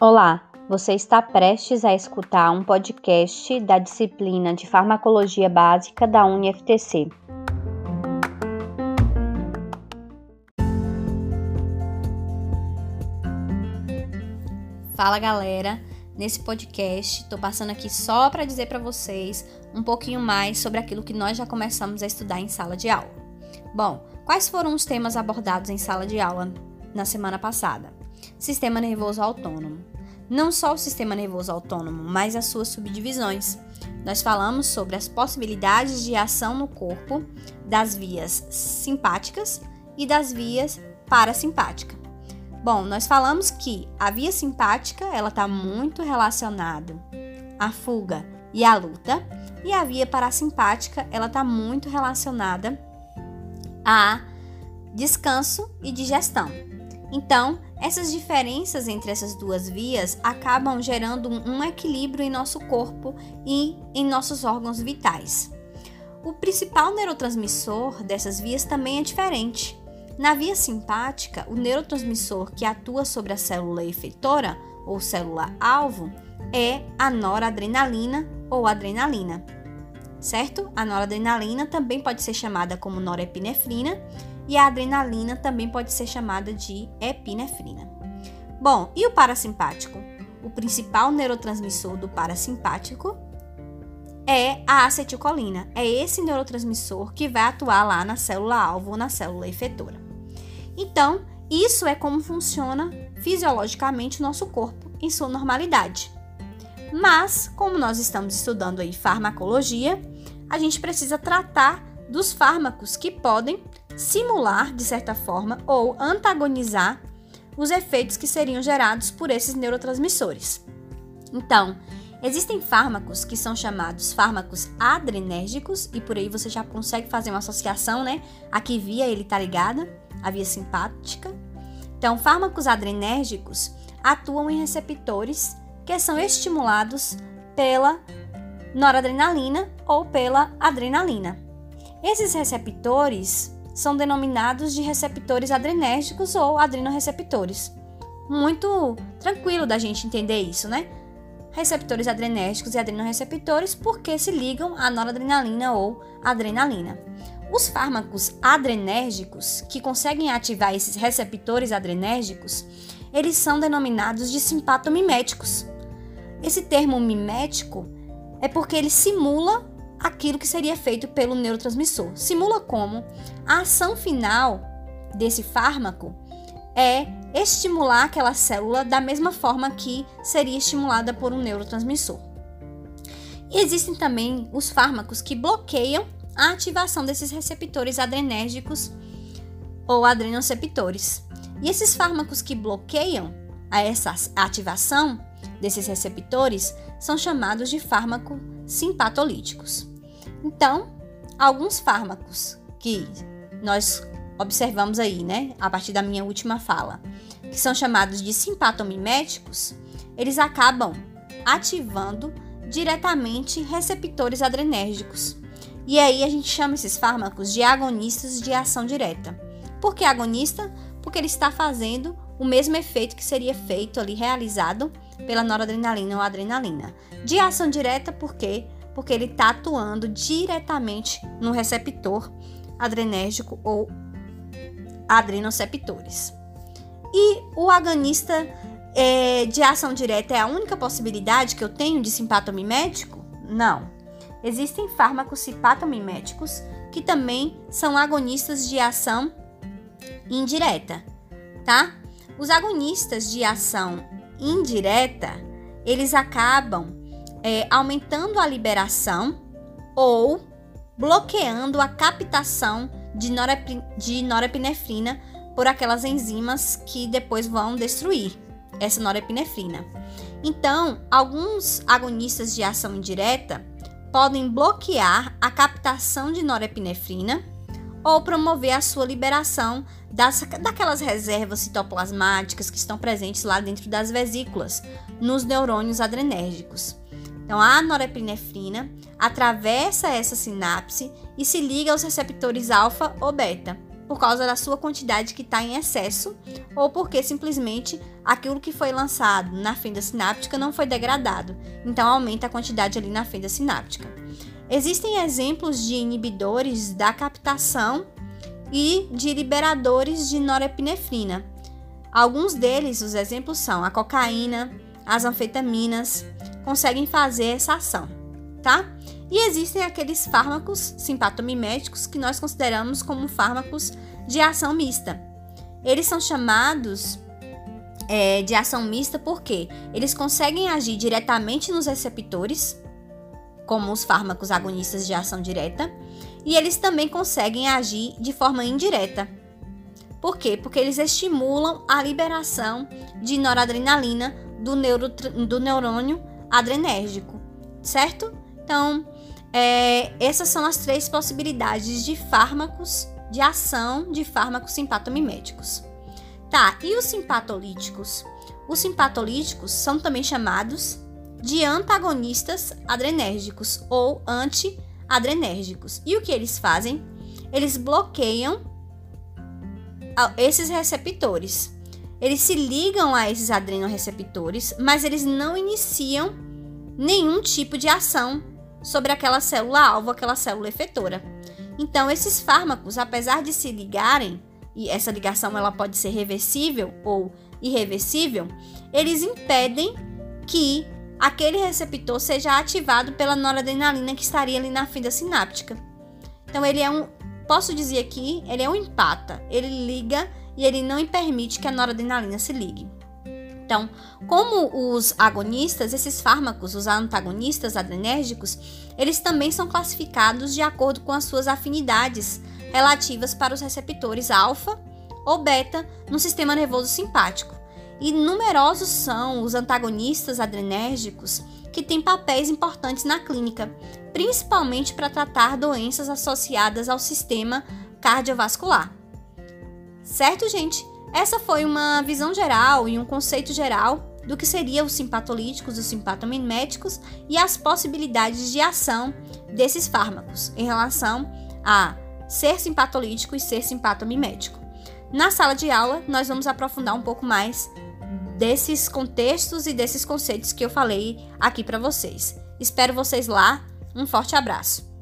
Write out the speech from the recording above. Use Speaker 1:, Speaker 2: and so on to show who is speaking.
Speaker 1: Olá, você está prestes a escutar um podcast da disciplina de Farmacologia Básica da UniFTC.
Speaker 2: Fala galera, nesse podcast estou passando aqui só para dizer para vocês um pouquinho mais sobre aquilo que nós já começamos a estudar em sala de aula. Bom, quais foram os temas abordados em sala de aula na semana passada? Sistema nervoso autônomo. Não só o sistema nervoso autônomo, mas as suas subdivisões. Nós falamos sobre as possibilidades de ação no corpo das vias simpáticas e das vias parasimpáticas. Bom, nós falamos que a via simpática ela está muito relacionada à fuga e à luta, e a via parasimpática ela está muito relacionada a descanso e digestão. Então, essas diferenças entre essas duas vias acabam gerando um equilíbrio em nosso corpo e em nossos órgãos vitais. O principal neurotransmissor dessas vias também é diferente. Na via simpática, o neurotransmissor que atua sobre a célula efeitora ou célula alvo é a noradrenalina ou adrenalina. Certo? A noradrenalina também pode ser chamada como norepinefrina e a adrenalina também pode ser chamada de epinefrina. Bom, e o parasimpático? O principal neurotransmissor do parasimpático é a acetilcolina. É esse neurotransmissor que vai atuar lá na célula alvo ou na célula efetora. Então, isso é como funciona fisiologicamente o nosso corpo em sua normalidade. Mas, como nós estamos estudando aí farmacologia, a gente precisa tratar dos fármacos que podem simular, de certa forma, ou antagonizar os efeitos que seriam gerados por esses neurotransmissores. Então, existem fármacos que são chamados fármacos adrenérgicos, e por aí você já consegue fazer uma associação, né? A que via ele está ligada, a via simpática. Então, fármacos adrenérgicos atuam em receptores que são estimulados pela noradrenalina ou pela adrenalina. Esses receptores são denominados de receptores adrenérgicos ou adrenoreceptores. Muito tranquilo da gente entender isso, né? Receptores adrenérgicos e adrenoreceptores porque se ligam à noradrenalina ou adrenalina. Os fármacos adrenérgicos, que conseguem ativar esses receptores adrenérgicos, eles são denominados de simpatomiméticos. Esse termo mimético é porque ele simula aquilo que seria feito pelo neurotransmissor. Simula como a ação final desse fármaco é estimular aquela célula da mesma forma que seria estimulada por um neurotransmissor. Existem também os fármacos que bloqueiam a ativação desses receptores adrenérgicos ou adrenoceptores. E esses fármacos que bloqueiam a essa ativação desses receptores são chamados de fármacos simpatolíticos. Então, alguns fármacos que nós observamos aí, né, a partir da minha última fala, que são chamados de simpatomiméticos, eles acabam ativando diretamente receptores adrenérgicos. E aí a gente chama esses fármacos de agonistas de ação direta. Por que agonista? Porque ele está fazendo o mesmo efeito que seria feito ali realizado pela noradrenalina ou adrenalina. De ação direta, porque porque ele está atuando diretamente no receptor adrenérgico ou adrenoceptores. E o agonista é, de ação direta é a única possibilidade que eu tenho de simpatomimético? Não. Existem fármacos simpatomiméticos que também são agonistas de ação indireta, tá? Os agonistas de ação indireta, eles acabam é, aumentando a liberação ou bloqueando a captação de, norep de norepinefrina por aquelas enzimas que depois vão destruir essa norepinefrina. Então, alguns agonistas de ação indireta podem bloquear a captação de norepinefrina ou promover a sua liberação das, daquelas reservas citoplasmáticas que estão presentes lá dentro das vesículas, nos neurônios adrenérgicos. Então, a norepinefrina atravessa essa sinapse e se liga aos receptores alfa ou beta, por causa da sua quantidade que está em excesso ou porque simplesmente aquilo que foi lançado na fenda sináptica não foi degradado, então aumenta a quantidade ali na fenda sináptica. Existem exemplos de inibidores da captação e de liberadores de norepinefrina. Alguns deles, os exemplos são a cocaína, as anfetaminas, conseguem fazer essa ação, tá? E existem aqueles fármacos simpatomiméticos que nós consideramos como fármacos de ação mista. Eles são chamados é, de ação mista porque eles conseguem agir diretamente nos receptores, como os fármacos agonistas de ação direta, e eles também conseguem agir de forma indireta. Por quê? Porque eles estimulam a liberação de noradrenalina do, neuro, do neurônio adrenérgico, certo? Então, é, essas são as três possibilidades de fármacos, de ação de fármacos simpatomiméticos. Tá, e os simpatolíticos? Os simpatolíticos são também chamados de antagonistas adrenérgicos ou antiadrenérgicos. E o que eles fazem? Eles bloqueiam esses receptores. Eles se ligam a esses adrenoreceptores, mas eles não iniciam nenhum tipo de ação sobre aquela célula-alvo, aquela célula efetora. Então, esses fármacos, apesar de se ligarem, e essa ligação ela pode ser reversível ou irreversível, eles impedem que aquele receptor seja ativado pela noradrenalina que estaria ali na fenda sináptica. Então, ele é um, posso dizer aqui, ele é um empata. Ele liga e ele não permite que a noradrenalina se ligue. Então, como os agonistas, esses fármacos, os antagonistas adrenérgicos, eles também são classificados de acordo com as suas afinidades relativas para os receptores alfa ou beta no sistema nervoso simpático. E numerosos são os antagonistas adrenérgicos que têm papéis importantes na clínica, principalmente para tratar doenças associadas ao sistema cardiovascular. Certo, gente? Essa foi uma visão geral e um conceito geral do que seriam os simpatolíticos, os simpatomiméticos e as possibilidades de ação desses fármacos em relação a ser simpatolítico e ser simpatomimético. Na sala de aula, nós vamos aprofundar um pouco mais desses contextos e desses conceitos que eu falei aqui para vocês. Espero vocês lá. Um forte abraço.